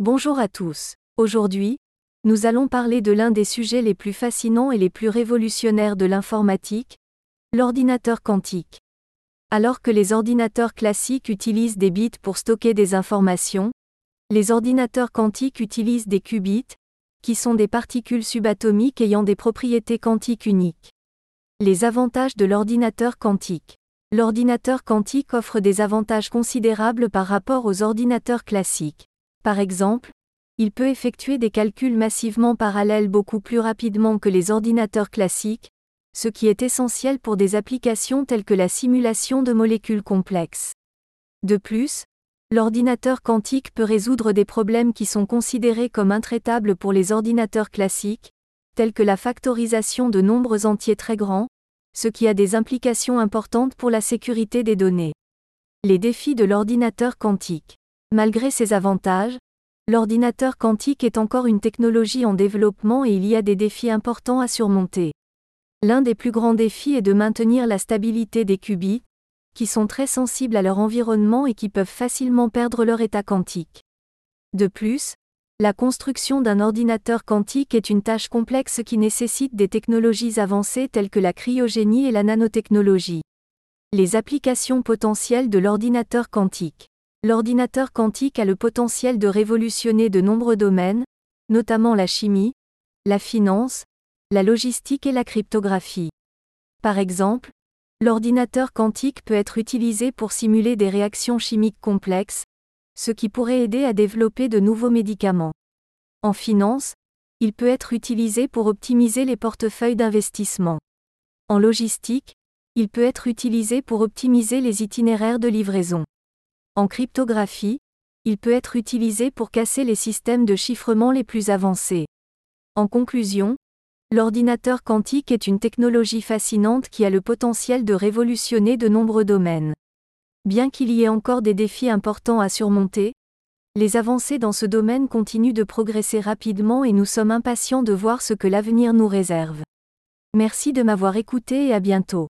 Bonjour à tous. Aujourd'hui, nous allons parler de l'un des sujets les plus fascinants et les plus révolutionnaires de l'informatique, l'ordinateur quantique. Alors que les ordinateurs classiques utilisent des bits pour stocker des informations, les ordinateurs quantiques utilisent des qubits, qui sont des particules subatomiques ayant des propriétés quantiques uniques. Les avantages de l'ordinateur quantique. L'ordinateur quantique offre des avantages considérables par rapport aux ordinateurs classiques. Par exemple, il peut effectuer des calculs massivement parallèles beaucoup plus rapidement que les ordinateurs classiques, ce qui est essentiel pour des applications telles que la simulation de molécules complexes. De plus, l'ordinateur quantique peut résoudre des problèmes qui sont considérés comme intraitables pour les ordinateurs classiques, tels que la factorisation de nombres entiers très grands, ce qui a des implications importantes pour la sécurité des données. Les défis de l'ordinateur quantique. Malgré ses avantages, l'ordinateur quantique est encore une technologie en développement et il y a des défis importants à surmonter. L'un des plus grands défis est de maintenir la stabilité des qubits, qui sont très sensibles à leur environnement et qui peuvent facilement perdre leur état quantique. De plus, la construction d'un ordinateur quantique est une tâche complexe qui nécessite des technologies avancées telles que la cryogénie et la nanotechnologie. Les applications potentielles de l'ordinateur quantique. L'ordinateur quantique a le potentiel de révolutionner de nombreux domaines, notamment la chimie, la finance, la logistique et la cryptographie. Par exemple, l'ordinateur quantique peut être utilisé pour simuler des réactions chimiques complexes, ce qui pourrait aider à développer de nouveaux médicaments. En finance, il peut être utilisé pour optimiser les portefeuilles d'investissement. En logistique, il peut être utilisé pour optimiser les itinéraires de livraison. En cryptographie, il peut être utilisé pour casser les systèmes de chiffrement les plus avancés. En conclusion, l'ordinateur quantique est une technologie fascinante qui a le potentiel de révolutionner de nombreux domaines. Bien qu'il y ait encore des défis importants à surmonter, les avancées dans ce domaine continuent de progresser rapidement et nous sommes impatients de voir ce que l'avenir nous réserve. Merci de m'avoir écouté et à bientôt.